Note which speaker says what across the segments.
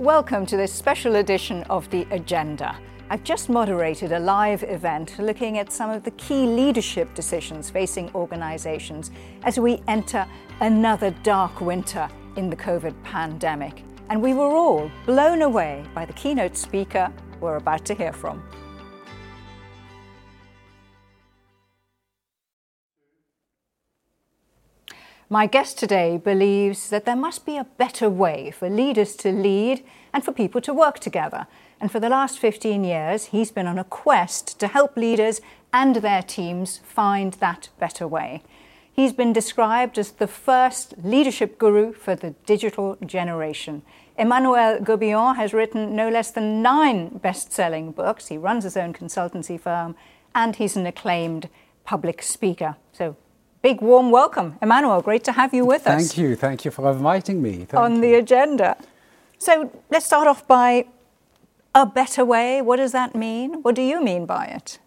Speaker 1: Welcome to this special edition of The Agenda. I've just moderated a live event looking at some of the key leadership decisions facing organizations as we enter another dark winter in the COVID pandemic. And we were all blown away by the keynote speaker we're about to hear from. My guest today believes that there must be a better way for leaders to lead and for people to work together. And for the last 15 years, he's been on a quest to help leaders and their teams find that better way. He's been described as the first leadership guru for the digital generation. Emmanuel Gobillot has written no less than nine best selling books. He runs his own consultancy firm and he's an acclaimed public speaker. So big warm welcome. Emmanuel, great to have you with
Speaker 2: Thank
Speaker 1: us.
Speaker 2: Thank you. Thank you for inviting me. Thank
Speaker 1: on
Speaker 2: you.
Speaker 1: the agenda. So let's start off by a better way. What does that mean? What do you mean by it?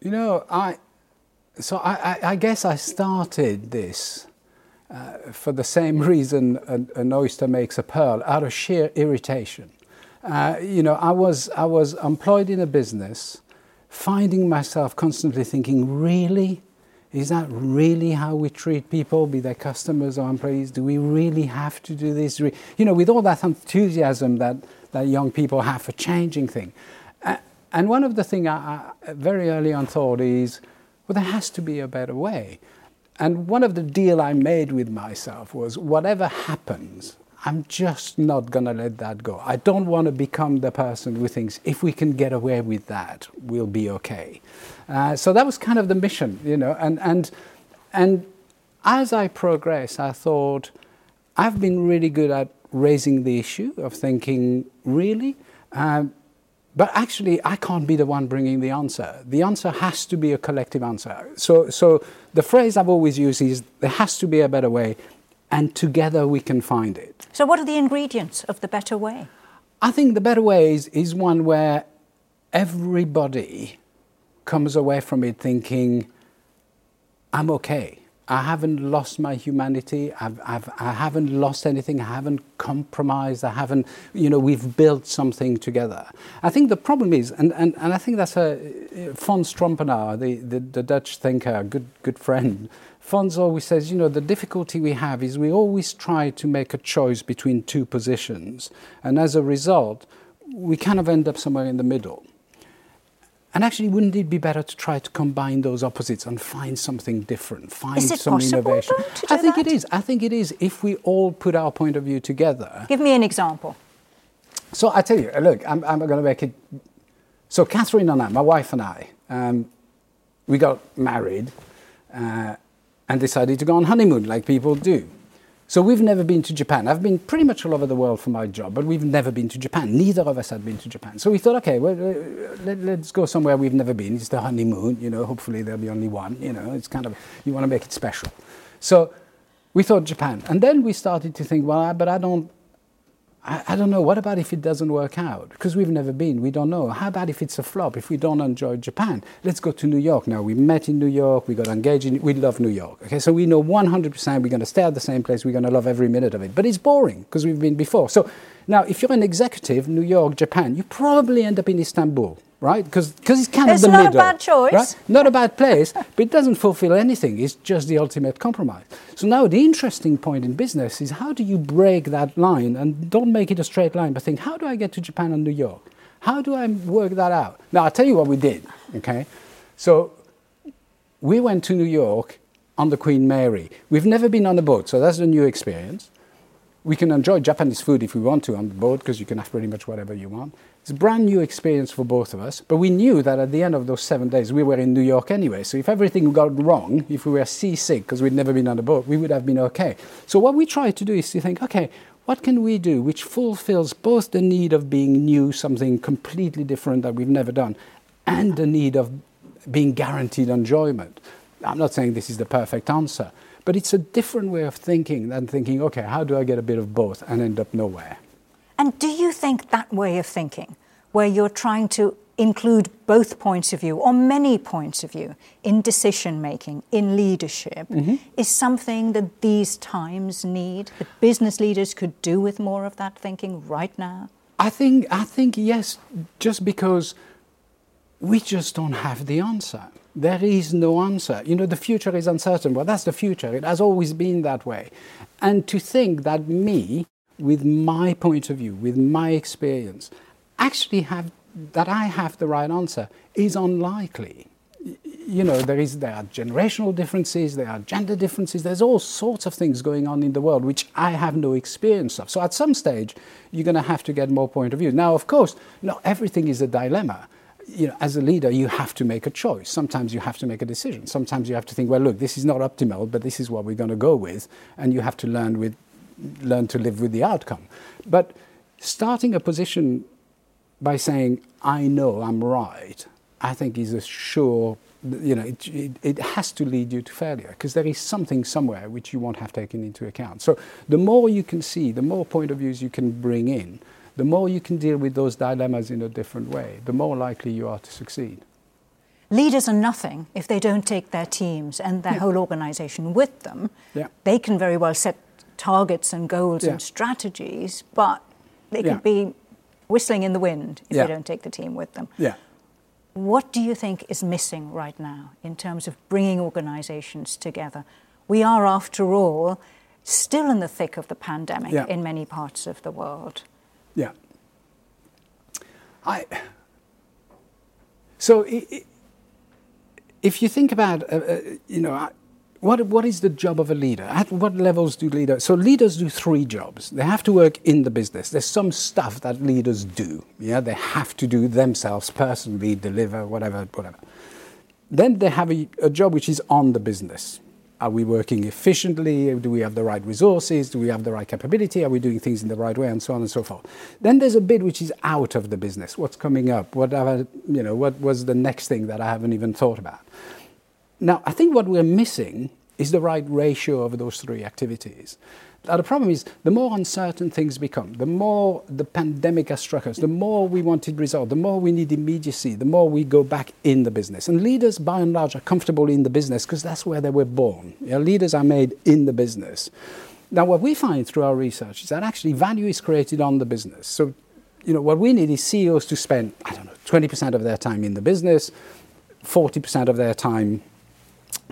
Speaker 2: You know, I so I, I, I guess I started this uh, for the same reason an, an, oyster makes a pearl, out of sheer irritation. Uh, you know, I was I was employed in a business, finding myself constantly thinking, really, is that really how we treat people, be they customers or employees? Do we really have to do this? You know, with all that enthusiasm that, that young people have for changing things. Uh, and one of the things I, I very early on thought is, well, there has to be a better way. And one of the deal I made with myself was whatever happens, I'm just not going to let that go. I don't want to become the person who thinks if we can get away with that, we'll be okay. Uh, so that was kind of the mission, you know. And, and, and as I progress, I thought I've been really good at raising the issue of thinking, really? Um, but actually, I can't be the one bringing the answer. The answer has to be a collective answer. So, so the phrase I've always used is there has to be a better way and together we can find it.
Speaker 1: So, what are the ingredients of the better way?
Speaker 2: I think the better way is, is one where everybody comes away from it thinking, I'm okay. I haven't lost my humanity. I've, I've, I haven't lost anything. I haven't compromised. I haven't, you know, we've built something together. I think the problem is, and, and, and I think that's a, Fons Trompenaars, the, the, the Dutch thinker, good, good friend, Fons always says, you know, the difficulty we have is we always try to make a choice between two positions. And as a result, we kind of end up somewhere in the middle. And actually, wouldn't it be better to try to combine those opposites and find something different, find
Speaker 1: is it
Speaker 2: some
Speaker 1: possible,
Speaker 2: innovation?
Speaker 1: Though,
Speaker 2: I think
Speaker 1: that?
Speaker 2: it is. I think it is if we all put our point of view together.
Speaker 1: Give me an example.
Speaker 2: So I tell you, look, I'm, I'm going to make it. So Catherine and I, my wife and I, um, we got married. Uh, and decided to go on honeymoon like people do. So we've never been to Japan. I've been pretty much all over the world for my job, but we've never been to Japan. Neither of us had been to Japan. So we thought, okay, well, uh, let, us go somewhere we've never been. It's the honeymoon, you know. Hopefully there'll be only one. You know, it's kind of you want to make it special. So we thought Japan, and then we started to think, well, but I don't I, I, don't know. What about if it doesn't work out? Because we've never been, we don't know. How about if it's a flop? If we don't enjoy Japan, let's go to New York. Now we met in New York. We got engaged. In, we love New York. Okay, so we know 100% we're going to stay at the same place. We're going to love every minute of it. But it's boring because we've been before. So now, if you're an executive, New York, Japan, you probably end up in Istanbul right? Because it's kind
Speaker 1: it's
Speaker 2: of the
Speaker 1: middle.
Speaker 2: It's
Speaker 1: not a bad choice.
Speaker 2: Right? Not a bad place, but it doesn't fulfill anything. It's just the ultimate compromise. So now the interesting point in business is how do you break that line and don't make it a straight line, but think, how do I get to Japan and New York? How do I work that out? Now, I'll tell you what we did, okay? So we went to New York on the Queen Mary. We've never been on a boat, so that's a new experience. We can enjoy Japanese food if we want to on the boat because you can have pretty much whatever you want. It's a brand new experience for both of us, but we knew that at the end of those seven days we were in New York anyway. So if everything got wrong, if we were seasick because we'd never been on a boat, we would have been okay. So what we tried to do is to think, okay, what can we do which fulfills both the need of being new, something completely different that we've never done, and the need of being guaranteed enjoyment? I'm not saying this is the perfect answer, but it's a different way of thinking than thinking, okay, how do I get a bit of both and end up nowhere?
Speaker 1: And do you think that way of thinking, where you're trying to include both points of view or many points of view in decision making, in leadership, mm-hmm. is something that these times need, that business leaders could do with more of that thinking right now?
Speaker 2: I think, I think yes, just because we just don't have the answer. There is no answer. You know, the future is uncertain. Well, that's the future. It has always been that way. And to think that me, with my point of view, with my experience, actually have that I have the right answer is unlikely. You know, there is there are generational differences, there are gender differences, there's all sorts of things going on in the world which I have no experience of. So at some stage, you're going to have to get more point of view. Now, of course, not everything is a dilemma you know, as a leader, you have to make a choice. Sometimes you have to make a decision. Sometimes you have to think, well, look, this is not optimal, but this is what we're going to go with, and you have to learn with, learn to live with the outcome. But starting a position by saying, I know I'm right, I think is a sure, you know, it, it, it has to lead you to failure because there is something somewhere which you won't have taken into account. So the more you can see, the more point of views you can bring in, the more you can deal with those dilemmas in a different way, the more likely you are to succeed.
Speaker 1: Leaders are nothing if they don't take their teams and their yeah. whole organization with them.
Speaker 2: Yeah.
Speaker 1: They can very well set targets and goals yeah. and strategies, but they could be whistling in the wind if they don't take the team with them.
Speaker 2: Yeah.
Speaker 1: What do you think is missing right now in terms of bringing organizations together? We are, after all, still in the thick of the pandemic in many parts of the world.
Speaker 2: Yeah. I. So, if you think about, uh, uh, you know, what, what is the job of a leader? At what levels do leaders? So leaders do three jobs. They have to work in the business. There's some stuff that leaders do. Yeah, they have to do themselves personally, deliver whatever, whatever. Then they have a, a job which is on the business. Are we working efficiently? Do we have the right resources? Do we have the right capability? Are we doing things in the right way? And so on and so forth. Then there's a bit which is out of the business. What's coming up? What, have you know, what was the next thing that I haven't even thought about? Now, I think what we're missing is the right ratio of those three activities. Now, the problem is the more uncertain things become, the more the pandemic has struck us, the more we wanted result, the more we need immediacy, the more we go back in the business. And leaders, by and large, are comfortable in the business because that's where they were born. You know, leaders are made in the business. Now, what we find through our research is that actually value is created on the business. So, you know, what we need is CEOs to spend, I don't know, 20% of their time in the business, 40% of their time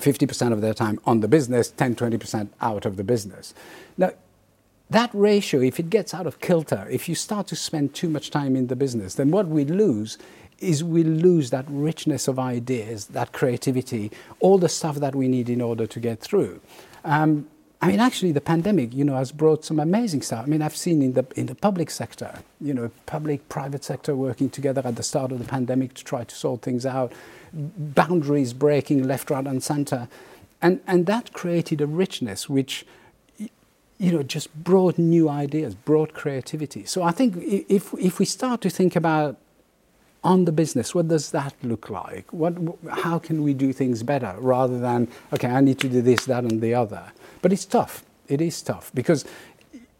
Speaker 2: 50% of their time on the business, 10 20% out of the business. Now, that ratio, if it gets out of kilter, if you start to spend too much time in the business, then what we lose is we lose that richness of ideas, that creativity, all the stuff that we need in order to get through. Um, I mean, actually, the pandemic, you know, has brought some amazing stuff. I mean, I've seen in the in the public sector, you know, public private sector working together at the start of the pandemic to try to sort things out boundaries breaking left, right, and center. And, and that created a richness which you know, just brought new ideas, brought creativity. So I think if, if we start to think about on the business, what does that look like? What, how can we do things better rather than, okay, I need to do this, that, and the other? But it's tough. It is tough because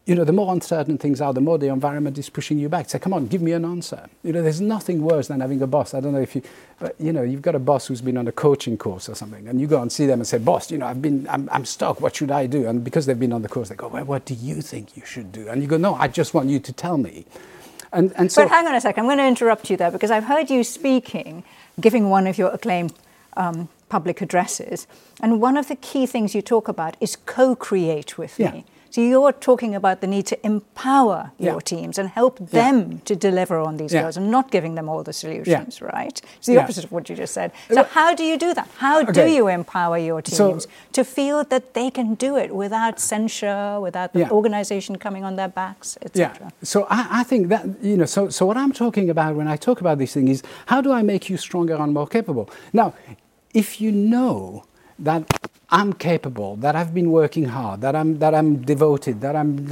Speaker 2: you know, the more uncertain things are, the more the environment is pushing you back. Say, come on, give me an answer. You know, there's nothing worse than having a boss. I don't know if you, you know, you've got a boss who's been on a coaching course or something, and you go and see them and say, boss, you know, I've been, I'm, I'm stuck. What should I do? And because they've been on the course, they go, well, what do you think you should do? And you go, no, I just want you to tell me. And, and so,
Speaker 1: but hang on a second. I'm going to interrupt you there because I've heard you speaking, giving one of your acclaimed um, public addresses, and one of the key things you talk about is co-create with
Speaker 2: yeah.
Speaker 1: me. So you're talking about the need to empower your yeah. teams and help them yeah. to deliver on these yeah. goals and not giving them all the solutions, right? It's the opposite of what you just said. So how do you do that? How okay. do you empower your teams so, to feel that they can do it without censure, without the organization coming on their backs, etc.?
Speaker 2: Yeah. So I, I, think that, you know, so, so what I'm talking about when I talk about this thing is how do I make you stronger and more capable? Now, if you know that I'm capable, that I've been working hard, that I'm, that I'm devoted, that I'm,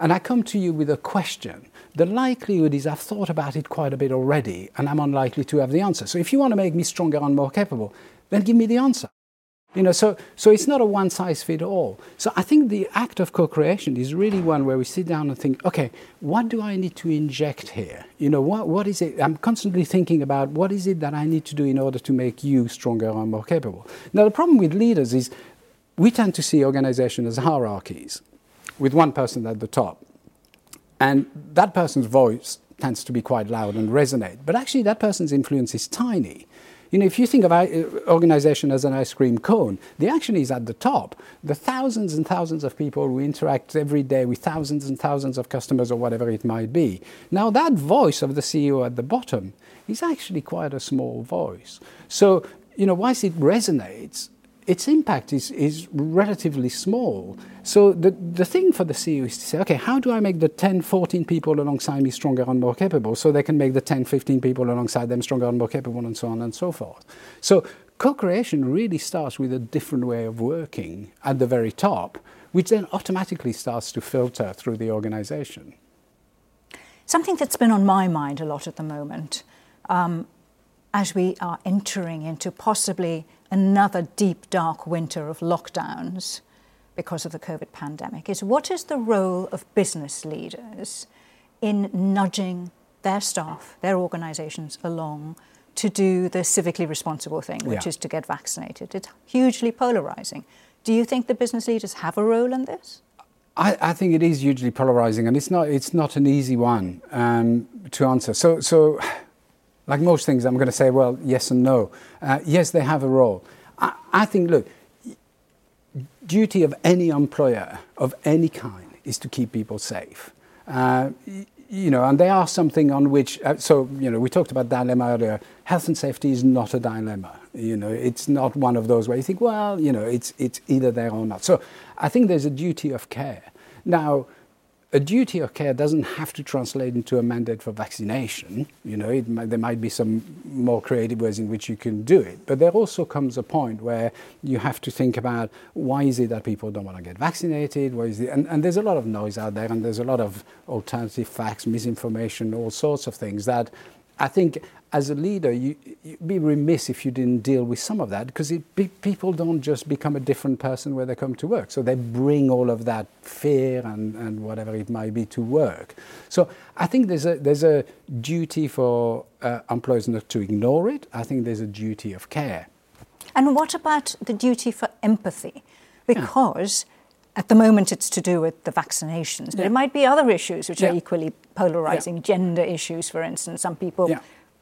Speaker 2: and I come to you with a question, the likelihood is I've thought about it quite a bit already and I'm unlikely to have the answer. So if you want to make me stronger and more capable, then give me the answer. You know, so, so it's not a one size fits all. So I think the act of co-creation is really one where we sit down and think, okay, what do I need to inject here? You know, what, what is it? I'm constantly thinking about what is it that I need to do in order to make you stronger and more capable. Now, the problem with leaders is we tend to see organizations as hierarchies with one person at the top. And that person's voice tends to be quite loud and resonate. But actually, that person's influence is tiny. You know, if you think of an uh, organization as an ice cream cone, the action is at the top. The thousands and thousands of people who interact every day with thousands and thousands of customers or whatever it might be. Now, that voice of the CEO at the bottom is actually quite a small voice. So, you know, once it resonates, its impact is, is relatively small. So the, the thing for the CEO is to say, okay, how do I make the 10, 14 people alongside me stronger and more capable so they can make the 10, 15 people alongside them stronger and more capable and so on and so forth. So co-creation really starts with a different way of working at the very top, which then automatically starts to filter through the organization.
Speaker 1: Something that's been on my mind a lot at the moment, um, as we are entering into possibly another deep, dark winter of lockdowns because of the COVID pandemic is what is the role of business leaders in nudging their staff, their organizations along to do the civically responsible thing, which yeah. is to get vaccinated? It's hugely polarizing. Do you think the business leaders have a role in this?
Speaker 2: I, I think it is hugely polarizing, and it's not, it's not an easy one um, to answer. So, so like most things, I'm going to say, well, yes and no. Uh, yes, they have a role. I, I think, look, duty of any employer of any kind is to keep people safe. Uh, you know, and they are something on which, uh, so, you know, we talked about dilemma earlier. Health and safety is not a dilemma. You know, it's not one of those where you think, well, you know, it's, it's either there or not. So I think there's a duty of care. Now, a duty of care doesn't have to translate into a mandate for vaccination. You know, might, there might be some more creative ways in which you can do it. But there also comes a point where you have to think about why is it that people don't want to get vaccinated? Why is it? And, and there's a lot of noise out there, and there's a lot of alternative facts, misinformation, all sorts of things that I think as a leader, you, would be remiss if you didn't deal with some of that because it, people don't just become a different person where they come to work. So they bring all of that fear and, and whatever it might be to work. So I think there's a, there's a duty for uh, employers not to ignore it. I think there's a duty of care.
Speaker 1: And what about the duty for empathy? Because yeah. At the moment, it's to do with the vaccinations, but yeah. it might be other issues which yeah. are equally polarizing. Yeah. Gender issues, for instance. Some people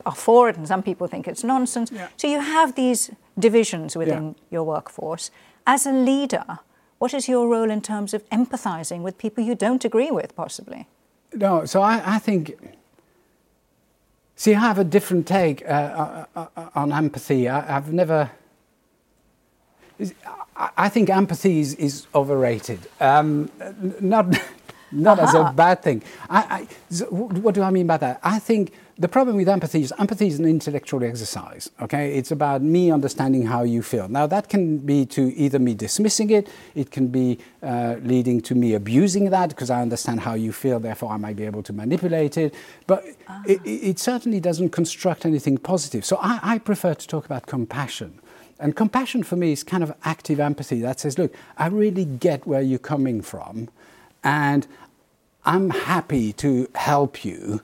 Speaker 1: are for it and some people think it's nonsense. So you have these divisions within your workforce. As a leader, what is your role in terms of empathizing with people you don't agree with, possibly?
Speaker 2: No, so I, I think. See, I have a different take uh, uh, uh, uh on empathy. I, have never. I think empathy is, is overrated. Um, not not as a bad thing. I, I, what do I mean by that? I think the problem with empathy is empathy is an intellectual exercise. Okay, it's about me understanding how you feel. Now that can be to either me dismissing it, it can be uh, leading to me abusing that because I understand how you feel, therefore I might be able to manipulate it. But it, it, certainly doesn't construct anything positive. So I, I prefer to talk about compassion. And compassion for me is kind of active empathy that says, look, I really get where you're coming from, and I'm happy to help you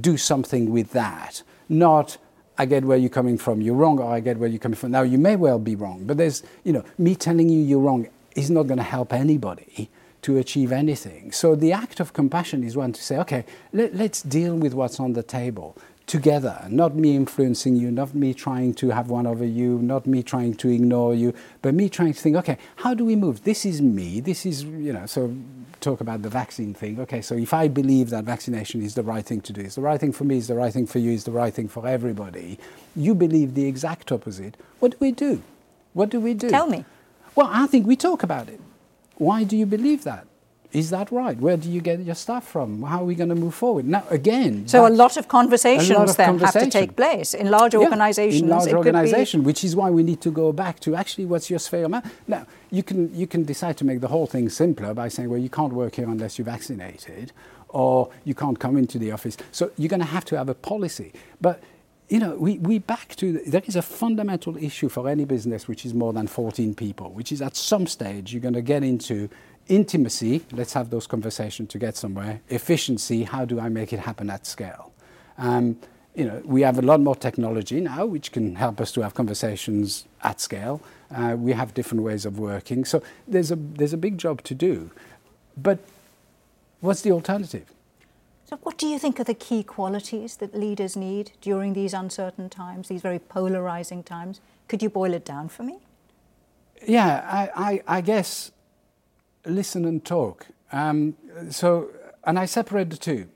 Speaker 2: do something with that, not I get where you're coming from, you're wrong, or I get where you're coming from. Now, you may well be wrong, but there's, you know, me telling you you're wrong is not going to help anybody to achieve anything. So the act of compassion is one to say, okay, let, us deal with what's on the table together, not me influencing you, not me trying to have one over you, not me trying to ignore you, but me trying to think, okay, how do we move? This is me, this is, you know, so talk about the vaccine thing. Okay, so if I believe that vaccination is the right thing to do, it's the right thing for me, it's the right thing for you, it's the right thing for everybody, you believe the exact opposite, what do we do? What do we do?
Speaker 1: Tell me.
Speaker 2: Well, I think we talk about it. Why do you believe that? Is that right? Where do you get your stuff from? How are we going to move forward? Now, again.
Speaker 1: So, a lot of conversations lot of then conversation. have to take place in large organizations.
Speaker 2: Yeah, in large organizations, which is why we need to go back to actually what's your sphere of Now, you can, you can decide to make the whole thing simpler by saying, well, you can't work here unless you're vaccinated, or you can't come into the office. So, you're going to have to have a policy. But you know, we, we back to, there is a fundamental issue for any business which is more than 14 people, which is at some stage you're going to get into intimacy, let's have those conversations to get somewhere. Efficiency, how do I make it happen at scale? Um, you know, we have a lot more technology now, which can help us to have conversations at scale. Uh, we have different ways of working, so there's a there's a big job to do. But what's the alternative?
Speaker 1: So, what do you think are the key qualities that leaders need during these uncertain times, these very polarizing times? Could you boil it down for me?
Speaker 2: Yeah, I, I, I guess listen and talk. Um, so, and I separate the two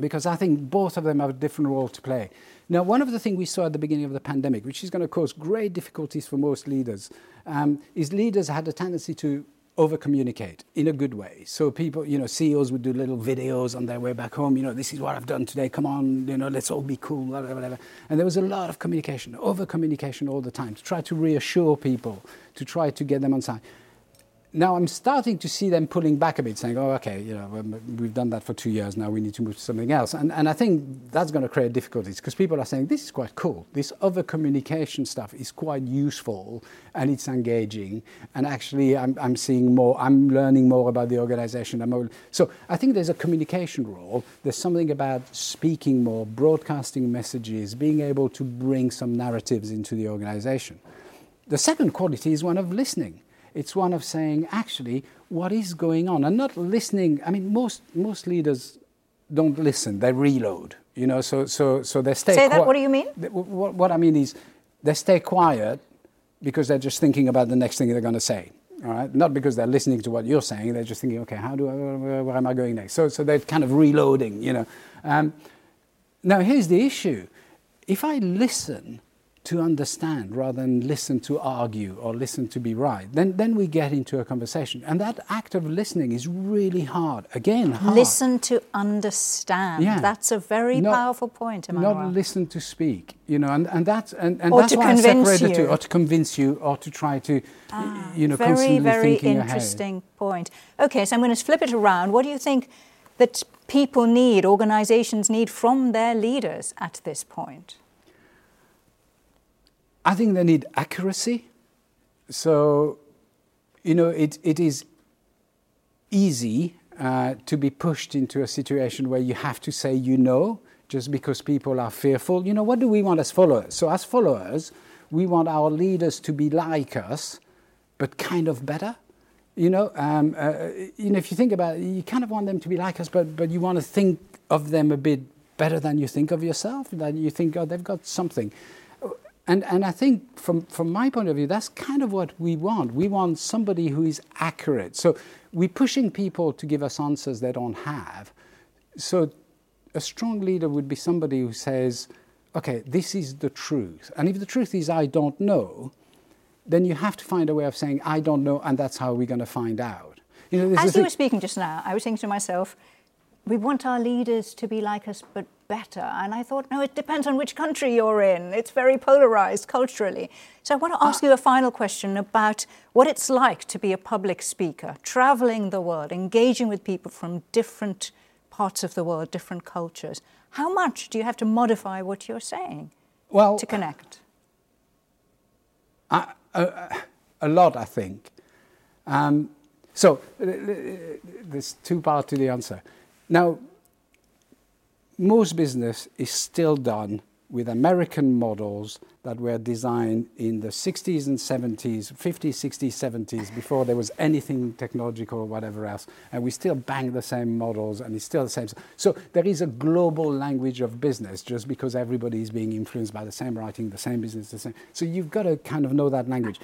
Speaker 2: because I think both of them have a different role to play. Now, one of the things we saw at the beginning of the pandemic, which is going to cause great difficulties for most leaders, um, is leaders had a tendency to over communicate in a good way. So people, you know, CEOs would do little videos on their way back home, you know, this is what I've done today, come on, you know, let's all be cool, whatever, whatever. And there was a lot of communication, over communication all the time to try to reassure people, to try to get them on side now I'm starting to see them pulling back a bit, saying, "Oh, okay, you know, we've done that for two years now. We need to move to something else." And and I think that's going to create difficulties because people are saying this is quite cool. This other communication stuff is quite useful and it's engaging. And actually, I'm I'm seeing more. I'm learning more about the organization. So I think there's a communication role. There's something about speaking more, broadcasting messages, being able to bring some narratives into the organization. The second quality is one of listening it's one of saying, actually, what is going on? And not listening. I mean, most, most leaders don't listen, they reload. You know, so, so, so they stay
Speaker 1: Say that, what do you mean?
Speaker 2: What, what I mean is they stay quiet because they're just thinking about the next thing they're going to say. All right? Not because they're listening to what you're saying, they're just thinking, okay, how do I, where, where am I going next? So, so they're kind of reloading, you know. Um, now, here's the issue. If I listen, to understand rather than listen to argue or listen to be right. Then, then we get into a conversation. And that act of listening is really hard. Again, hard.
Speaker 1: Listen to understand. Yeah. That's a very not, powerful point, Emmanuel.
Speaker 2: Not listen to speak. You know, and, and that's, and, and that's why I separate the two. Or to convince you, or to try to, ah, you know,
Speaker 1: very,
Speaker 2: constantly
Speaker 1: very
Speaker 2: thinking
Speaker 1: interesting
Speaker 2: ahead.
Speaker 1: point. Okay, so I'm going to flip it around. What do you think that people need, organizations need from their leaders at this point?
Speaker 2: I think they need accuracy. So, you know, it, it is easy uh, to be pushed into a situation where you have to say you know just because people are fearful. You know, what do we want as followers? So, as followers, we want our leaders to be like us, but kind of better. You know, um, uh, you know, if you think about it, you kind of want them to be like us, but, but you want to think of them a bit better than you think of yourself, that you think, oh, they've got something. And, and I think from, from my point of view, that's kind of what we want. We want somebody who is accurate. So we're pushing people to give us answers they don't have. So a strong leader would be somebody who says, okay, this is the truth. And if the truth is I don't know, then you have to find a way of saying, I don't know, and that's how we're going to find out.
Speaker 1: You know, As you were speaking just now, I was thinking to myself, we want our leaders to be like us, but better. And I thought, no, it depends on which country you're in. It's very polarized culturally. So I want to ask you a final question about what it's like to be a public speaker, traveling the world, engaging with people from different parts of the world, different cultures. How much do you have to modify what you're saying well, to connect?
Speaker 2: Uh, uh, a lot, I think. Um, so uh, there's two parts to the answer. Now, most business is still done with American models that were designed in the 60s and 70s, 50s, 60s, 70s, before there was anything technological or whatever else. And we still bang the same models and it's still the same. So there is a global language of business just because everybody is being influenced by the same writing, the same business, the same. So you've got to kind of know that language.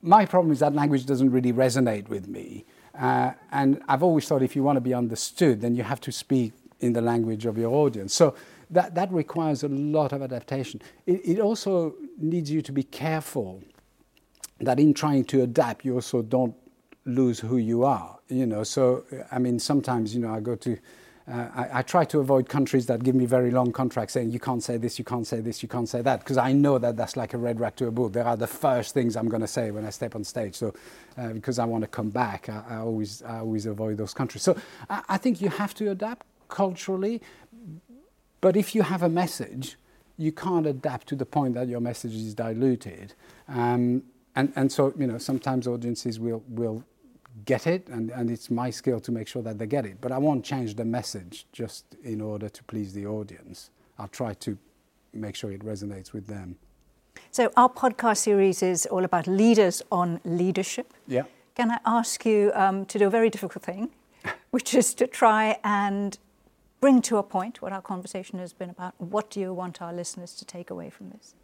Speaker 2: My problem is that language doesn't really resonate with me. Uh, and I've always thought if you want to be understood, then you have to speak in the language of your audience. So that, that requires a lot of adaptation. It, it also needs you to be careful that in trying to adapt, you also don't lose who you are. You know, so I mean, sometimes you know I go to uh, I, I, try to avoid countries that give me very long contracts saying you can't say this, you can't say this, you can't say that, because I know that that's like a red rat to a bull. There are the first things I'm going to say when I step on stage. So, uh, because I want to come back, I, I, always, I always avoid those countries. So, I, I think you have to adapt culturally, but if you have a message, you can't adapt to the point that your message is diluted. Um, and, and so, you know, sometimes audiences will, will get it, and, and it's my skill to make sure that they get it. But I won't change the message just in order to please the audience. I'll try to make sure it resonates with them.
Speaker 1: So, our podcast series is all about leaders on leadership.
Speaker 2: Yeah.
Speaker 1: Can I ask you um, to do a very difficult thing? which is to try and bring to a point what our conversation has been about. What do you want our listeners to take away from this?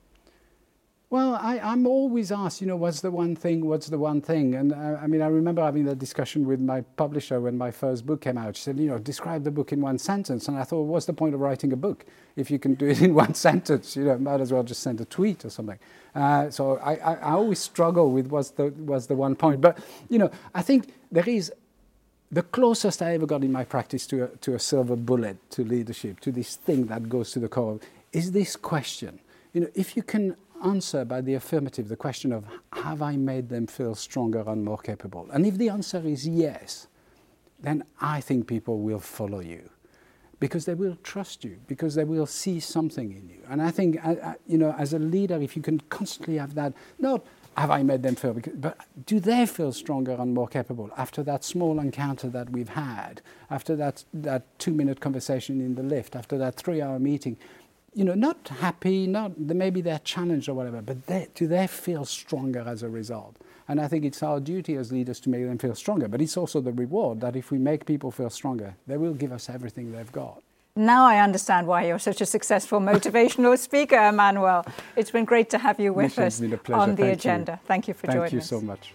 Speaker 2: Well, I, am always asked, you know, what's the one thing, what's the one thing? And I, uh, I, mean, I remember having that discussion with my publisher when my first book came out. She said, you know, describe the book in one sentence. And I thought, what's the point of writing a book? If you can do it in one sentence, you know, might as well just send a tweet or something. Uh, so I, I, I, always struggle with what's the, what's the one point. But, you know, I think there is the closest I ever got in my practice to a, to a silver bullet to leadership, to this thing that goes to the core, is this question. You know, if you can answer by the affirmative the question of have I made them feel stronger and more capable? And if the answer is yes, then I think people will follow you because they will trust you, because they will see something in you. And I think, uh, uh, you know, as a leader, if you can constantly have that, not have I made them feel, but do they feel stronger and more capable after that small encounter that we've had, after that, that two minute conversation in the lift, after that three hour meeting? You know, not happy, not maybe they're challenged or whatever, but they, do they feel stronger as a result? And I think it's our duty as leaders to make them feel stronger. But it's also the reward that if we make people feel stronger, they will give us everything they've got.
Speaker 1: Now I understand why you're such a successful motivational speaker, Emmanuel. It's been great to have you with us
Speaker 2: on
Speaker 1: the
Speaker 2: Thank
Speaker 1: agenda.
Speaker 2: You.
Speaker 1: Thank you for
Speaker 2: Thank
Speaker 1: joining us.
Speaker 2: Thank you so much.